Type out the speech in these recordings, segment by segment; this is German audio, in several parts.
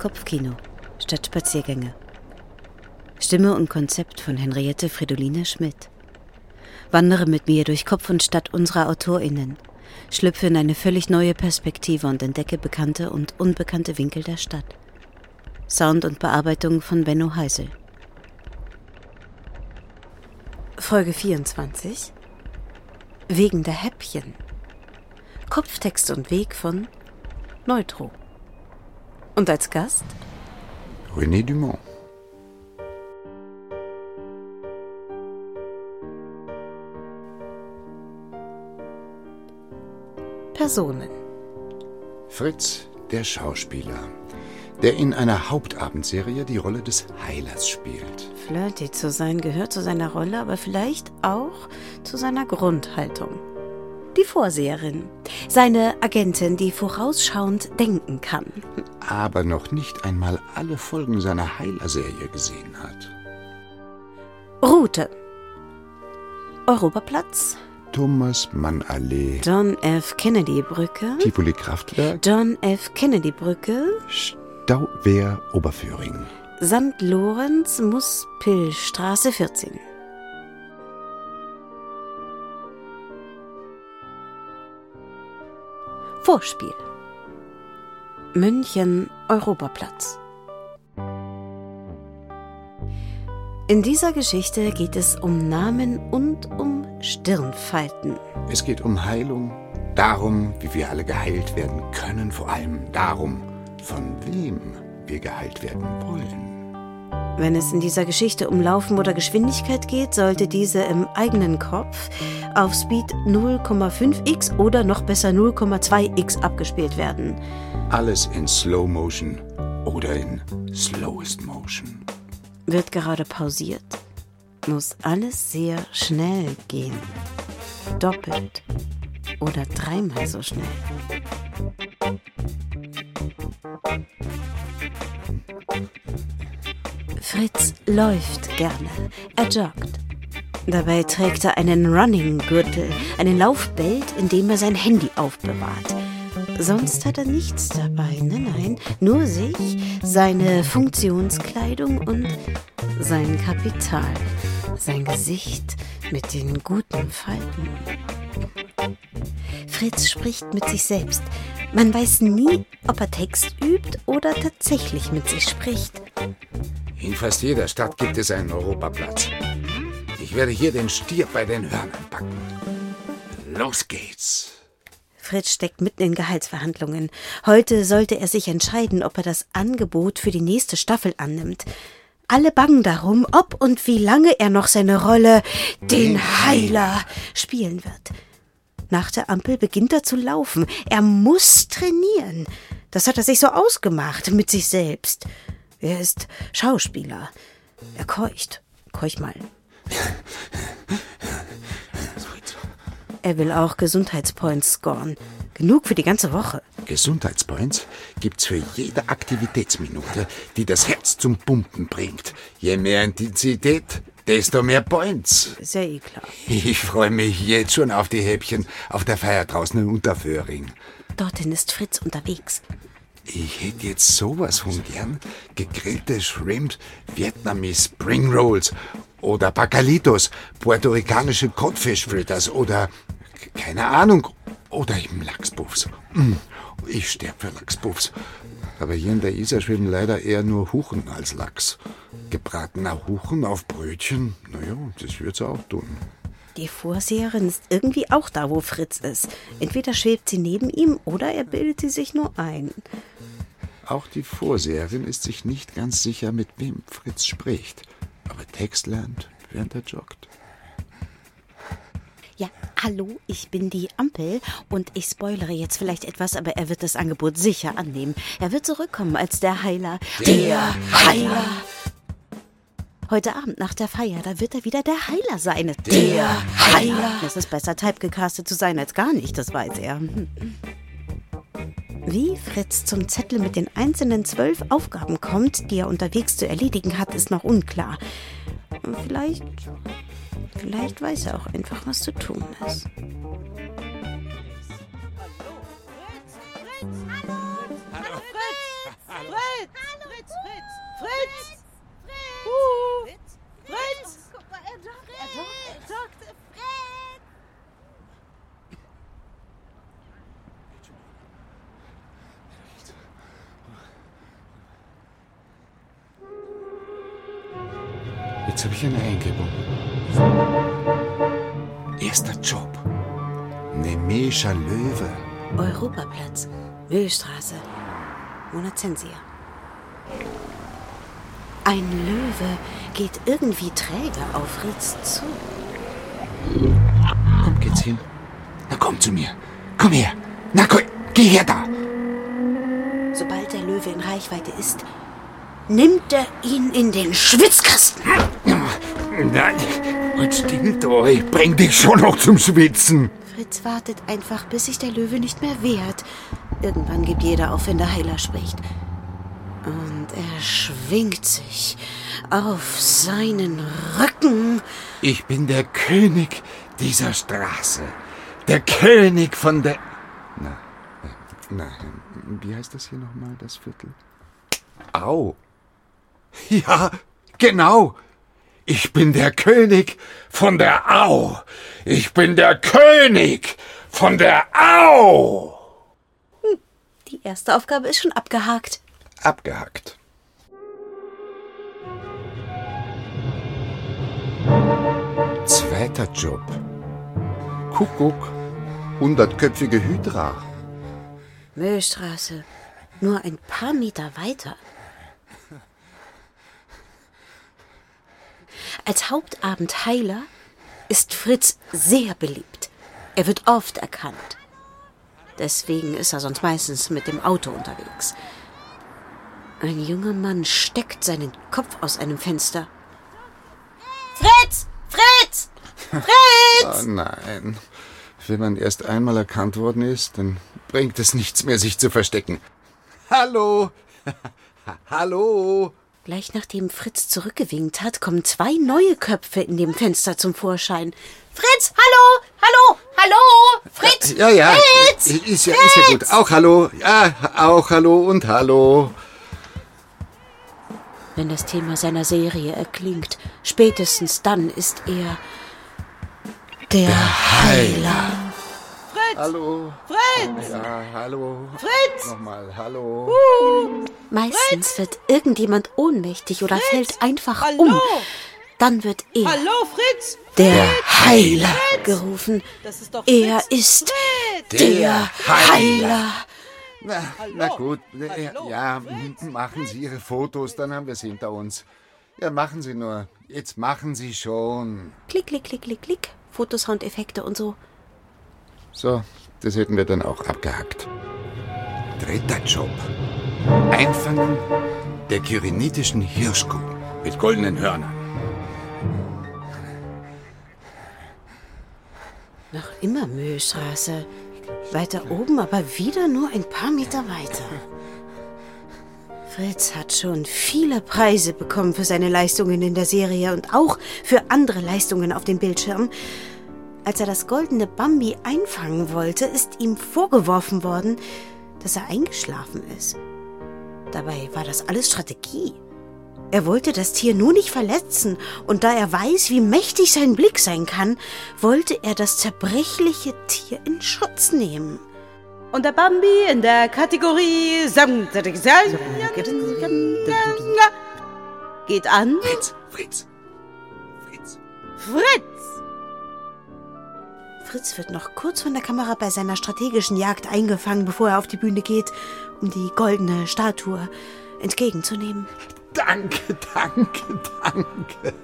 Kopfkino statt Spaziergänge. Stimme und Konzept von Henriette Fridoline Schmidt. Wandere mit mir durch Kopf und Stadt unserer AutorInnen, schlüpfe in eine völlig neue Perspektive und entdecke bekannte und unbekannte Winkel der Stadt. Sound und Bearbeitung von Benno Heisel. Folge 24 Wegen der Häppchen. Kopftext und Weg von Neutro. Und als Gast René Dumont. Personen. Fritz, der Schauspieler, der in einer Hauptabendserie die Rolle des Heilers spielt. Flirty zu sein gehört zu seiner Rolle, aber vielleicht auch zu seiner Grundhaltung. Die Vorseherin, seine Agentin, die vorausschauend denken kann. Aber noch nicht einmal alle Folgen seiner Heiler-Serie gesehen hat. Route. Europaplatz, Thomas Mann Allee, John F. Kennedy Brücke, Tivoli Kraftwerk, John F. Kennedy Brücke, Stauwehr Oberföhring. St. Lorenz, Muspelstraße 14. Vorspiel. München, Europaplatz. In dieser Geschichte geht es um Namen und um Stirnfalten. Es geht um Heilung, darum, wie wir alle geheilt werden können, vor allem darum, von wem wir geheilt werden wollen. Wenn es in dieser Geschichte um Laufen oder Geschwindigkeit geht, sollte diese im eigenen Kopf auf Speed 0,5x oder noch besser 0,2x abgespielt werden. Alles in Slow Motion oder in Slowest Motion. Wird gerade pausiert, muss alles sehr schnell gehen. Doppelt oder dreimal so schnell. Fritz läuft gerne. Er joggt. Dabei trägt er einen Running-Gürtel, einen Laufbelt, in dem er sein Handy aufbewahrt. Sonst hat er nichts dabei, nein, nein, nur sich, seine Funktionskleidung und sein Kapital, sein Gesicht mit den guten Falten. Fritz spricht mit sich selbst. Man weiß nie, ob er Text übt oder tatsächlich mit sich spricht. In fast jeder Stadt gibt es einen Europaplatz. Ich werde hier den Stier bei den Hörnern packen. Los geht's. Fritz steckt mitten in Gehaltsverhandlungen. Heute sollte er sich entscheiden, ob er das Angebot für die nächste Staffel annimmt. Alle bangen darum, ob und wie lange er noch seine Rolle, den Heiler, spielen wird. Nach der Ampel beginnt er zu laufen. Er muss trainieren. Das hat er sich so ausgemacht mit sich selbst. Er ist Schauspieler. Er keucht. Keuch mal. Er will auch Gesundheitspoints scoren. Genug für die ganze Woche. Gesundheitspoints gibt's für jede Aktivitätsminute, die das Herz zum Pumpen bringt. Je mehr Intensität, desto mehr Points. Ist ja eh klar. Ich freue mich jetzt schon auf die Häppchen auf der Feier draußen in Unterföhring. Dorthin ist Fritz unterwegs. Ich hätte jetzt sowas von gern. Gegrillte Shrimp, Vietnamese Spring Rolls oder Bacalitos, puerto-ricanische Codfish Fritters oder keine Ahnung, oder eben Lachspuffs. Mm, Ich sterb für Lachspuffs. Aber hier in der Isar schwimmen leider eher nur Huchen als Lachs. Gebratener Huchen auf Brötchen, naja, das wird's auch tun. Die Vorseherin ist irgendwie auch da, wo Fritz ist. Entweder schwebt sie neben ihm oder er bildet sie sich nur ein. Auch die Vorseherin ist sich nicht ganz sicher, mit wem Fritz spricht. Aber Text lernt, während er joggt. Ja, hallo, ich bin die Ampel und ich spoilere jetzt vielleicht etwas, aber er wird das Angebot sicher annehmen. Er wird zurückkommen als der Heiler. Der Heiler! Heute Abend nach der Feier, da wird er wieder der Heiler sein. Der Heiler! Es ist besser, typegecastet zu sein als gar nicht, das weiß er. Wie Fritz zum Zettel mit den einzelnen zwölf Aufgaben kommt, die er unterwegs zu erledigen hat, ist noch unklar. Vielleicht, vielleicht weiß er auch einfach, was zu tun ist. Fritz! Fritz! Fritz! Fritz! Uh. Nemescher Löwe. Europaplatz, Mühlstraße, Monazensia. Ein Löwe geht irgendwie träge auf Fritz zu. Komm, geht's hin. Na komm zu mir. Komm her. Na komm, geh her da. Sobald der Löwe in Reichweite ist, nimmt er ihn in den Schwitzkasten. Nein, und still doch. Ich bring dich schon noch zum Schwitzen. Fritz wartet einfach, bis sich der Löwe nicht mehr wehrt. Irgendwann gibt jeder auf, wenn der Heiler spricht. Und er schwingt sich auf seinen Rücken. Ich bin der König dieser Straße. Der König von der... Na, na, wie heißt das hier nochmal, das Viertel? Au. Ja, genau. Ich bin der König von der Au. Ich bin der König von der Au. Die erste Aufgabe ist schon abgehakt. Abgehackt. Zweiter Job. Kuckuck, hundertköpfige Hydra. Müllstraße. Nur ein paar Meter weiter. Als Hauptabendheiler ist Fritz sehr beliebt. Er wird oft erkannt. Deswegen ist er sonst meistens mit dem Auto unterwegs. Ein junger Mann steckt seinen Kopf aus einem Fenster. Fritz! Fritz! Fritz! Oh nein. Wenn man erst einmal erkannt worden ist, dann bringt es nichts mehr, sich zu verstecken. Hallo! Hallo! Gleich nachdem Fritz zurückgewinkt hat, kommen zwei neue Köpfe in dem Fenster zum Vorschein. Fritz! Hallo! Hallo! Hallo! Fritz! Ja, ja. Fritz! Ist ja, ist ja gut. Auch hallo. Ja, auch hallo und hallo. Wenn das Thema seiner Serie erklingt, spätestens dann ist er der, Heiler. Fritz! Hallo. Fritz! Ja, hallo. Fritz! Nochmal hallo. Meistens wird irgendjemand ohnmächtig oder fällt einfach Hallo! um. Dann wird er, Hallo, Fritz! der Heiler, gerufen. Das ist doch Er Fritz. ist Fritz! der Heiler. Na, Hallo. na gut. Hallo. Ja, machen Sie Ihre Fotos, dann haben wir es hinter uns. Ja, machen Sie nur. Jetzt machen Sie schon. Klick, klick, klick, klick, klick. Fotosoundeffekte und so. So, das hätten wir dann auch abgehackt. Dritter Job. Einfangen der kyrenitischen Hirschkuh mit goldenen Hörnern. Noch immer Mühlstraße. Weiter oben, aber wieder nur ein paar Meter weiter. Fritz hat schon viele Preise bekommen für seine Leistungen in der Serie und auch für andere Leistungen auf dem Bildschirm. Als er das goldene Bambi einfangen wollte, ist ihm vorgeworfen worden, dass er eingeschlafen ist. Dabei war das alles Strategie. Er wollte das Tier nur nicht verletzen, und da er weiß, wie mächtig sein Blick sein kann, wollte er das zerbrechliche Tier in Schutz nehmen. Und der Bambi in der Kategorie geht an Fritz, Fritz, Fritz. Fritz. Fritz wird noch kurz von der Kamera bei seiner strategischen Jagd eingefangen, bevor er auf die Bühne geht, um die goldene Statue entgegenzunehmen. Danke, danke, danke.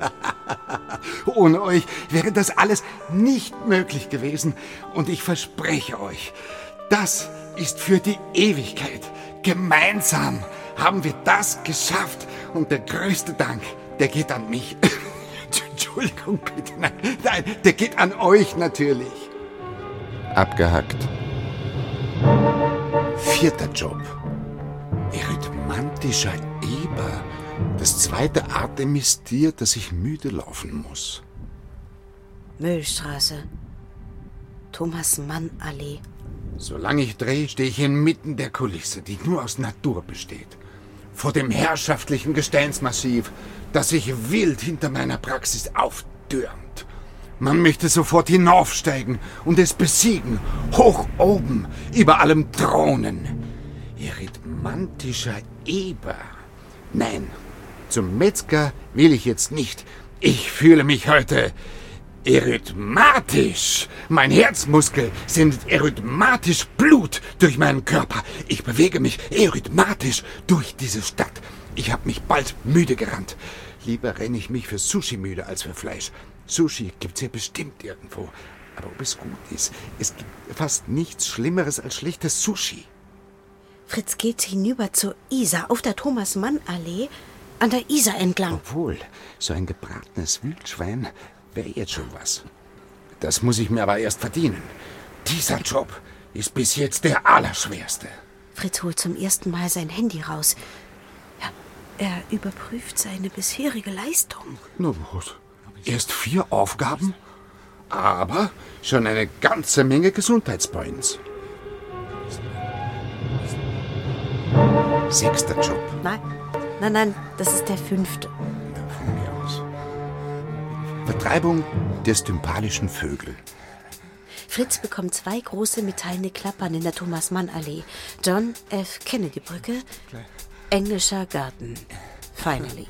Ohne euch wäre das alles nicht möglich gewesen. Und ich verspreche euch, das ist für die Ewigkeit. Gemeinsam haben wir das geschafft. Und der größte Dank, der geht an mich. Entschuldigung, bitte. Nein, nein, der geht an euch natürlich. Abgehackt. Vierter Job. Erythmantischer Eber. Das zweite Artemis-Tier, das ich müde laufen muss. Müllstraße. Thomas Mann Allee. Solange ich drehe, stehe ich inmitten der Kulisse, die nur aus Natur besteht. vor dem herrschaftlichen Gesteinsmassiv, das sich wild hinter meiner Praxis auftürmt. Man möchte sofort hinaufsteigen und es besiegen, hoch oben, über allem thronen. Erythmantischer Eber. Nein, zum Metzger will ich jetzt nicht. Ich fühle mich heute Erythmatisch. Mein Herzmuskel sendet erythmatisch Blut durch meinen Körper. Ich bewege mich erythmatisch durch diese Stadt. Ich habe mich bald müde gerannt. Lieber renne ich mich für Sushi müde als für Fleisch. Sushi gibt's ja bestimmt irgendwo. Aber ob es gut ist, es gibt fast nichts Schlimmeres als schlechtes Sushi. Fritz geht hinüber zur Isar auf der Thomas-Mann-Allee an der Isar entlang. Obwohl, so ein gebratenes Wildschwein wäre jetzt schon was. Das muss ich mir aber erst verdienen. Dieser Job ist bis jetzt der allerschwerste. Fritz holt zum ersten Mal sein Handy raus. Ja, er überprüft seine bisherige Leistung. Na gut. Erst vier Aufgaben, aber schon eine ganze Menge Gesundheitspoints. Sechster Job. Nein, nein, nein, das ist der fünfte. Von mir aus. Vertreibung der stympalischen Vögel. Fritz bekommt zwei große metallene Klappern in der Thomas-Mann-Allee. John F. Kennedy-Brücke, englischer Garten. Finally.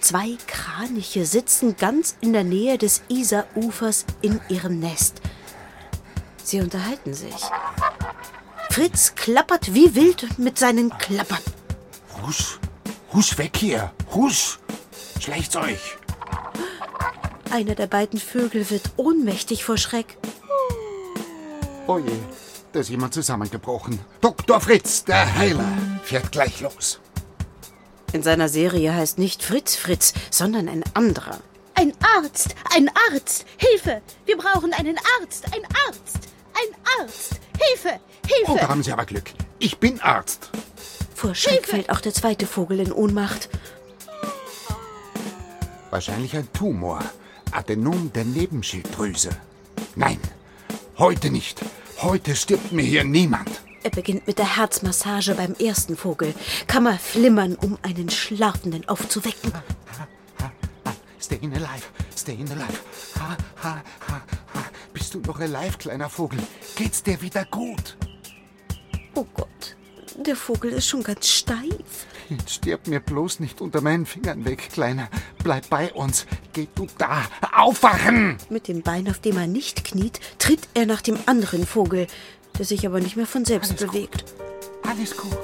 Zwei Kraniche sitzen ganz in der Nähe des Isar-Ufers in ihrem Nest. Sie unterhalten sich. Fritz klappert wie wild mit seinen Klappern. Husch, husch weg hier. Husch. Schleicht's euch. Einer der beiden Vögel wird ohnmächtig vor Schreck. Oh je, da ist jemand zusammengebrochen. Dr. Fritz, der Heiler, fährt gleich los. In seiner Serie heißt nicht Fritz Fritz, sondern ein anderer. Ein Arzt! Ein Arzt! Hilfe! Wir brauchen einen Arzt! Ein Arzt! Ein Arzt! Hilfe! Oh, Hilfe! da haben Sie aber Glück. Ich bin Arzt. Vor Schreck fällt auch der zweite Vogel in Ohnmacht. Wahrscheinlich ein Tumor. Adenom der Nebenschilddrüse. Nein, heute nicht. Heute stirbt mir hier niemand. Er beginnt mit der Herzmassage beim ersten Vogel. Kammerflimmern, um einen Schlafenden aufzuwecken. Stay alive, stay alive. Ha, ha, ha, ha. Bist du noch alive, kleiner Vogel? Geht's dir wieder gut? Oh Gott, der Vogel ist schon ganz steif. Jetzt stirb mir bloß nicht unter meinen Fingern weg, Kleiner. Bleib bei uns. Geh du da. Aufwachen! Mit dem Bein, auf dem er nicht kniet, tritt er nach dem anderen Vogel, der sich aber nicht mehr von selbst Alles gut. bewegt. Alles gut.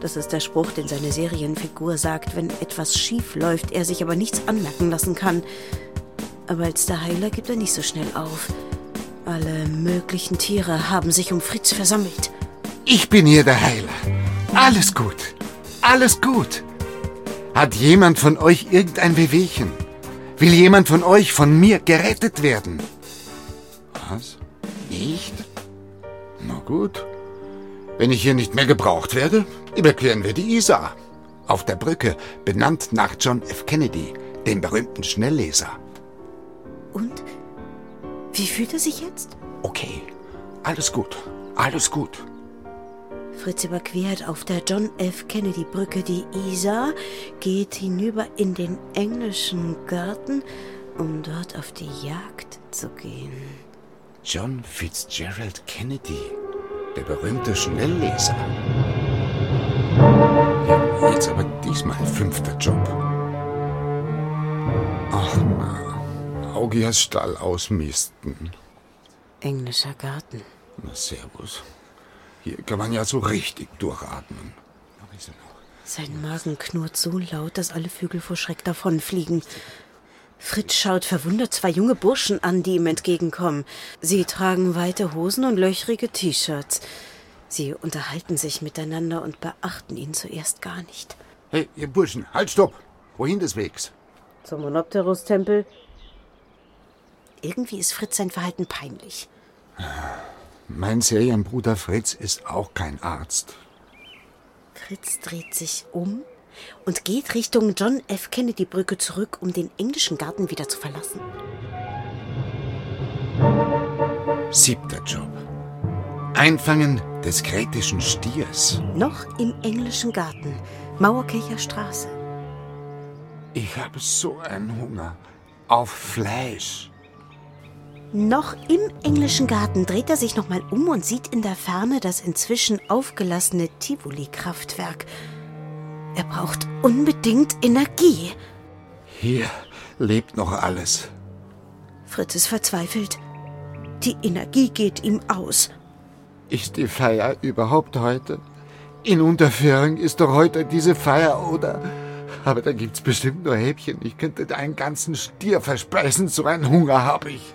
Das ist der Spruch, den seine Serienfigur sagt, wenn etwas schief läuft, er sich aber nichts anmerken lassen kann. Aber als der Heiler gibt er nicht so schnell auf. Alle möglichen Tiere haben sich um Fritz versammelt. Ich bin hier der Heiler. Alles gut. Alles gut. Hat jemand von euch irgendein Wehwehchen? Will jemand von euch von mir gerettet werden? Was? Nicht? Na gut. Wenn ich hier nicht mehr gebraucht werde, überqueren wir die Isar. Auf der Brücke, benannt nach John F. Kennedy, dem berühmten Schnellleser. Und? Wie fühlt er sich jetzt? Okay, alles gut. Alles gut. Fritz überquert auf der John F. Kennedy Brücke die Isar, geht hinüber in den englischen Garten, um dort auf die Jagd zu gehen. John Fitzgerald Kennedy, der berühmte Schnellleser. Ja, jetzt aber diesmal fünfter Job. Ach na, Augias Stall ausmisten. Englischer Garten. Na, servus. Hier kann man ja so richtig durchatmen. Sein Magen knurrt so laut, dass alle Vögel vor Schreck davonfliegen. Fritz schaut verwundert zwei junge Burschen an, die ihm entgegenkommen. Sie tragen weite Hosen und löchrige T-Shirts. Sie unterhalten sich miteinander und beachten ihn zuerst gar nicht. Hey, ihr Burschen, halt, stopp! Wohin des Wegs? Zum Monopteros-Tempel. Irgendwie ist Fritz sein Verhalten peinlich. Mein Serienbruder Fritz ist auch kein Arzt. Fritz dreht sich um und geht Richtung John F. Kennedy Brücke zurück, um den englischen Garten wieder zu verlassen. Siebter Job. Einfangen des kretischen Stiers. Noch im englischen Garten, Mauerkircher Straße. Ich habe so einen Hunger auf Fleisch. Noch im englischen Garten dreht er sich nochmal um und sieht in der Ferne das inzwischen aufgelassene Tivoli-Kraftwerk. Er braucht unbedingt Energie. Hier lebt noch alles. Fritz ist verzweifelt. Die Energie geht ihm aus. Ist die Feier überhaupt heute? In Unterföhring ist doch heute diese Feier, oder? Aber da gibt's bestimmt nur Häppchen. Ich könnte einen ganzen Stier verspeisen, so einen Hunger habe ich.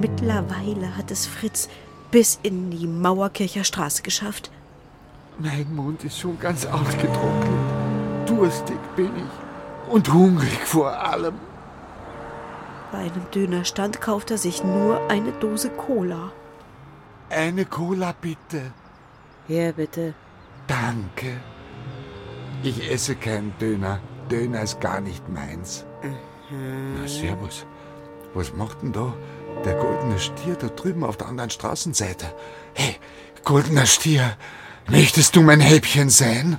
Mittlerweile hat es Fritz bis in die Mauerkircher Straße geschafft. Mein Mund ist schon ganz ausgetrocknet. Durstig bin ich. Und hungrig vor allem. Bei einem Dönerstand kauft er sich nur eine Dose Cola. Eine Cola bitte. Ja, bitte. Danke. Ich esse keinen Döner. Döner ist gar nicht meins. Na, servus. Was macht denn da der goldene Stier da drüben auf der anderen Straßenseite? Hey, goldener Stier, möchtest du mein Häppchen sein?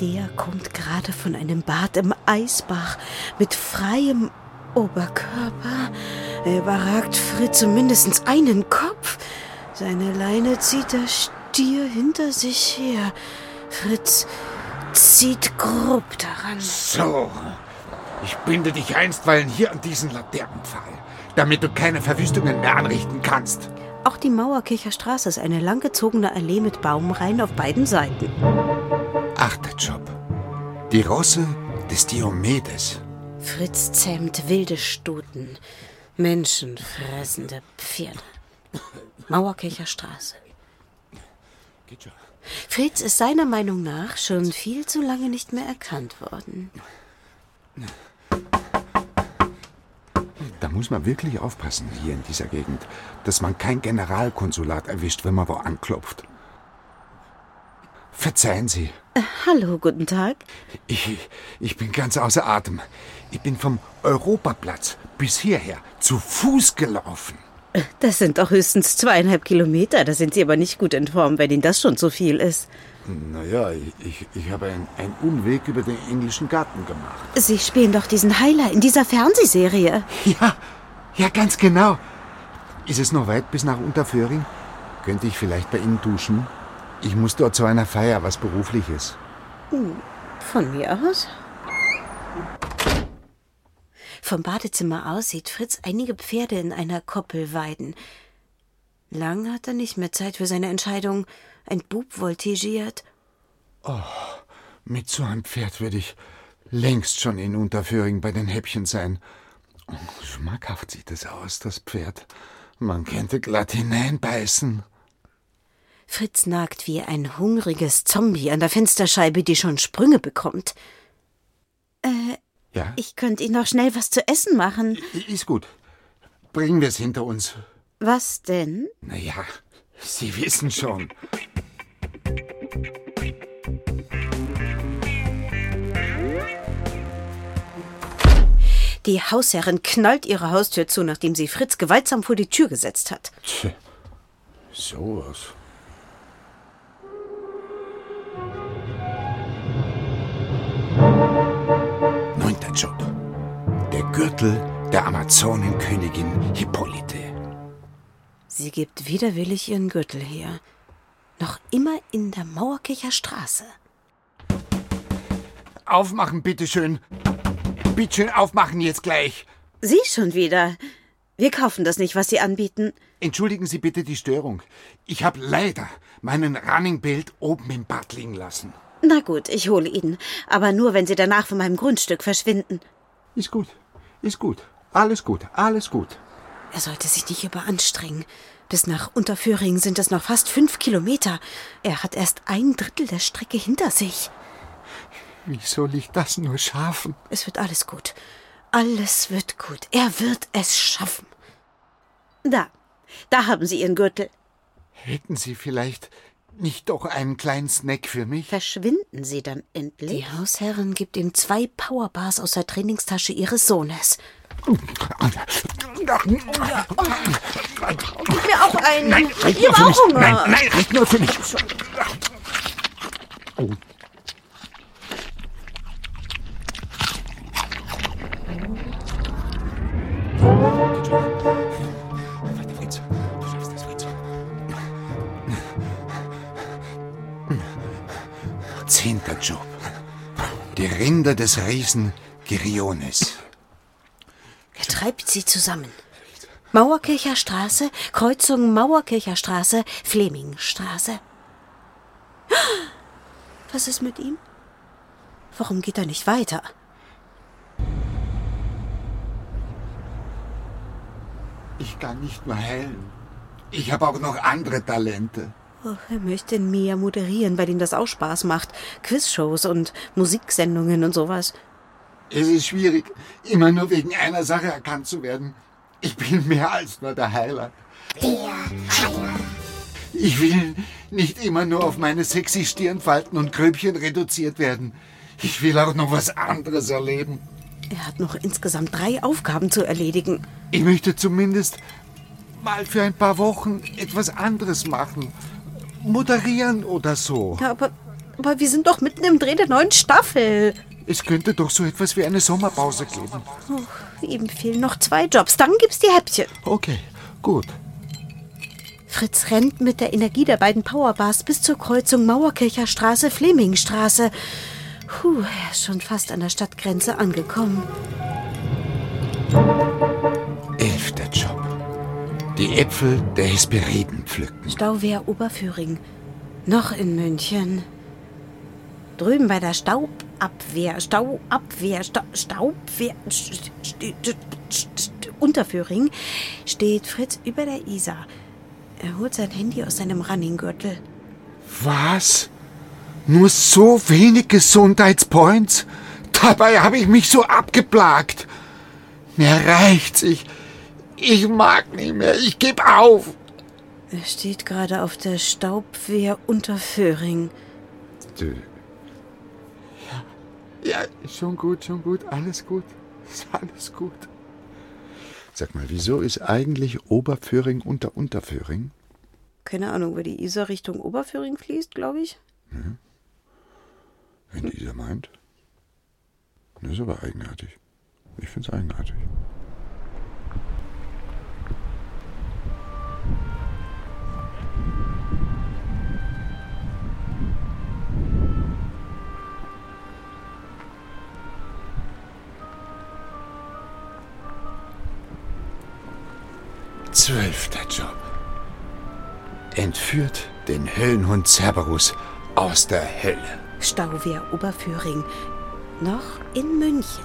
Der kommt gerade von einem Bad im Eisbach mit freiem Oberkörper. Er überragt Fritz um mindestens einen Kopf. Seine Leine zieht der Stier hinter sich her. Fritz zieht grob daran. So, ich binde dich einstweilen hier an diesen Laternenpfahl, damit du keine Verwüstungen mehr anrichten kannst. Auch die Mauerkircher Straße ist eine langgezogene Allee mit Baumreihen auf beiden Seiten. Achter Job. Die Rosse des Diomedes. Fritz zähmt wilde Stuten, menschenfressende Pferde. Mauerkircher Straße. Fritz ist seiner Meinung nach schon viel zu lange nicht mehr erkannt worden. Muss man wirklich aufpassen hier in dieser Gegend, dass man kein Generalkonsulat erwischt, wenn man wo anklopft. Verzeihen Sie, Äh, hallo, guten Tag. ich, ich bin ganz außer Atem. Ich bin vom Europaplatz bis hierher zu Fuß gelaufen. Das sind doch höchstens zweieinhalb Kilometer. Da sind Sie aber nicht gut in Form, wenn Ihnen das schon zu viel ist. Naja, ich, ich habe einen, einen Umweg über den englischen Garten gemacht. Sie spielen doch diesen Heiler in dieser Fernsehserie. Ja, ja, ganz genau. Ist es noch weit bis nach Unterföhring? Könnte ich vielleicht bei Ihnen duschen? Ich muss dort zu einer Feier, was berufliches. Von mir aus? Vom Badezimmer aus sieht Fritz einige Pferde in einer Koppel weiden. Lang hat er nicht mehr Zeit für seine Entscheidung. Ein Bub voltigiert. Mit so einem Pferd würde ich längst schon in Unterföhring bei den Häppchen sein. Oh, schmackhaft sieht es aus, das Pferd. Man könnte glatt hineinbeißen. Fritz nagt wie ein hungriges Zombie an der Fensterscheibe, die schon Sprünge bekommt. Ja, Ich könnte Ihnen noch schnell was zu essen machen. ist gut. Bringen wir es hinter uns. Was denn? Naja, Sie wissen schon. Die Hausherrin knallt ihre Haustür zu, nachdem sie Fritz gewaltsam vor die Tür gesetzt hat. Tch, sowas. Neunter Job. Der Gürtel der Amazonenkönigin Hippolyte. Sie gibt widerwillig ihren Gürtel her. Noch immer in der Mauerkircher Straße. Aufmachen, bitteschön. Bitteschön, aufmachen jetzt gleich. Sie schon wieder. Wir kaufen das nicht, was Sie anbieten. Entschuldigen Sie bitte die Störung. Ich habe leider meinen Running Bild oben im Bad liegen lassen. Na gut, ich hole ihn. Aber nur, wenn Sie danach von meinem Grundstück verschwinden. Ist gut, ist gut. Alles gut, alles gut. Er sollte sich nicht überanstrengen. Bis nach Unterföhring sind es noch fast fünf Kilometer. Er hat erst ein Drittel der Strecke hinter sich. Wie soll ich das nur schaffen? Es wird alles gut. Alles wird gut. Er wird es schaffen. Da, da haben Sie Ihren Gürtel. Hätten Sie vielleicht nicht doch einen kleinen Snack für mich? Verschwinden Sie dann endlich? Die Hausherrin gibt ihm zwei Powerbars aus der Trainingstasche ihres Sohnes. Gib mir auch einen. Nein, reicht ich nur habe für auch mich. Hunger. Nein, nein, reicht nur für mich. Oh. Zehnter Job. Die Rinder des Riesen Geriones. Treibt sie zusammen. Mauerkircher Straße, Kreuzung Mauerkircher Straße, Flemingstraße. Was ist mit ihm? Warum geht er nicht weiter? Ich kann nicht nur heilen. Ich habe auch noch andere Talente. Oh, er möchte mehr moderieren, bei dem das auch Spaß macht. Quizshows und Musiksendungen und sowas. Es ist schwierig, immer nur wegen einer Sache erkannt zu werden. Ich bin mehr als nur der Heiler. Der Heiler. Ich will nicht immer nur auf meine sexy Stirnfalten und Gröbchen reduziert werden. Ich will auch noch was anderes erleben. Er hat noch insgesamt drei Aufgaben zu erledigen. Ich möchte zumindest mal für ein paar Wochen etwas anderes machen. Moderieren oder so. Ja, aber, aber wir sind doch mitten im Dreh der neuen Staffel. Es könnte doch so etwas wie eine Sommerpause geben. Oh, ihm fehlen noch zwei Jobs. Dann gibt's die Häppchen. Okay, gut. Fritz rennt mit der Energie der beiden Powerbars bis zur Kreuzung Mauerkircher Straße, Flemingstraße. Puh, er ist schon fast an der Stadtgrenze angekommen. Elfter Job. Die Äpfel der Hesperiden pflücken. Stauwehr Oberföhring. Noch in München. Drüben bei der Staubabwehr, Stauabwehr, Sta Staubwehr, St St St Unterföhring steht Fritz über der Isar. Er holt sein Handy aus seinem Runninggürtel. Was? Nur so wenig Gesundheitspoints? Dabei habe ich mich so abgeplagt. Mir reicht's. Ich, ich mag nicht mehr. Ich gebe auf. Er steht gerade auf der Staubwehr Unterföhring. Du. Ja, schon gut, schon gut. Alles gut. Ist alles gut. Sag mal, wieso ist eigentlich Oberföhring unter Unterföhring? Keine Ahnung, weil die Isar Richtung Oberföhring fließt, glaube ich. Wenn dieser meint. Das ist aber eigenartig. Ich find's eigenartig. Zwölfter Job. Entführt den Höllenhund Cerberus aus der Hölle. Stauwehr Oberföhring. Noch in München.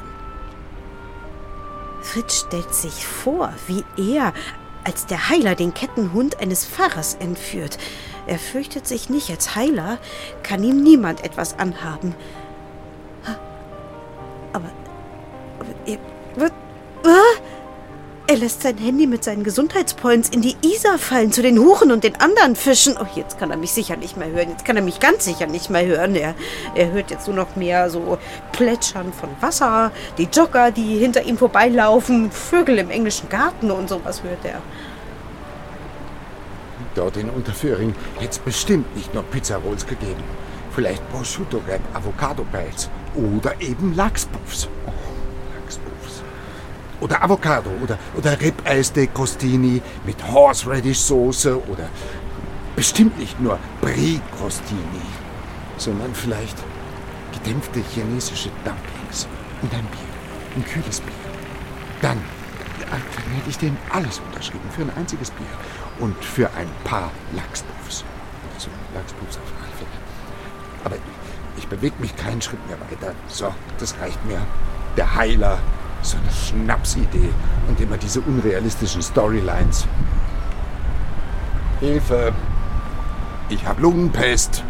Fritz stellt sich vor, wie er als der Heiler den Kettenhund eines Pfarrers entführt. Er fürchtet sich nicht. Als Heiler kann ihm niemand etwas anhaben. Aber, aber er! Er lässt sein Handy mit seinen Gesundheitspoints in die Isar fallen zu den Huchen und den anderen Fischen. Oh, jetzt kann er mich sicher nicht mehr hören. Jetzt kann er mich ganz sicher nicht mehr hören. Er, er hört jetzt nur noch mehr so Plätschern von Wasser, die Jogger, die hinter ihm vorbeilaufen, Vögel im englischen Garten und sowas hört er. Dort in Unterföhring hätte es bestimmt nicht nur Pizzarolls gegeben. Vielleicht Prosciutto Wrap, Avocado Bites oder eben Lachspuffs. Oh. Oder Avocado oder, oder Ribbeis de Crostini mit Horseradish Soße oder bestimmt nicht nur Brie Crostini, sondern vielleicht gedämpfte chinesische Dumplings und ein Bier, ein kühles Bier. Dann, dann hätte ich denen alles unterschrieben für ein einziges Bier und für ein paar Lachspuffs. Also Lachspuffs auf alle Fälle. Aber ich bewege mich keinen Schritt mehr weiter. So, das reicht mir. Der Heiler, so eine Schnapsidee und immer diese unrealistischen Storylines. Hilfe! Ich habe Lungenpest.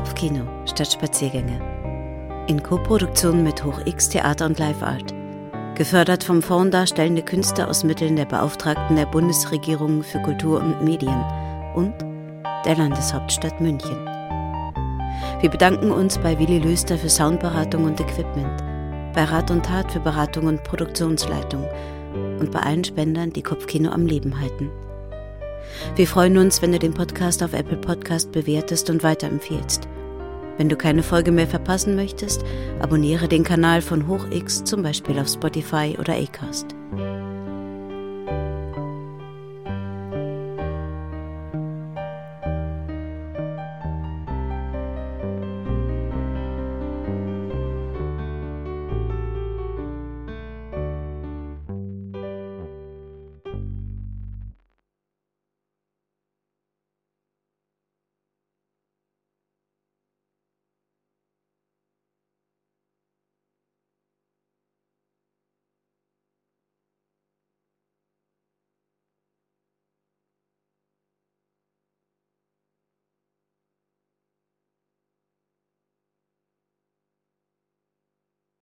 Kopfkino statt Spaziergänge. In Koproduktion mit Hoch X Theater und Live Art. Gefördert vom Fonds Darstellende Künste aus Mitteln der Beauftragten der Bundesregierung für Kultur und Medien und der Landeshauptstadt München. Wir bedanken uns bei Willi Löster für Soundberatung und Equipment, bei Rat und Tat für Beratung und Produktionsleitung und bei allen Spendern, die Kopfkino am Leben halten. Wir freuen uns, wenn du den Podcast auf Apple Podcast bewertest und weiterempfiehlst. Wenn du keine Folge mehr verpassen möchtest, abonniere den Kanal von HochX zum Beispiel auf Spotify oder Acast.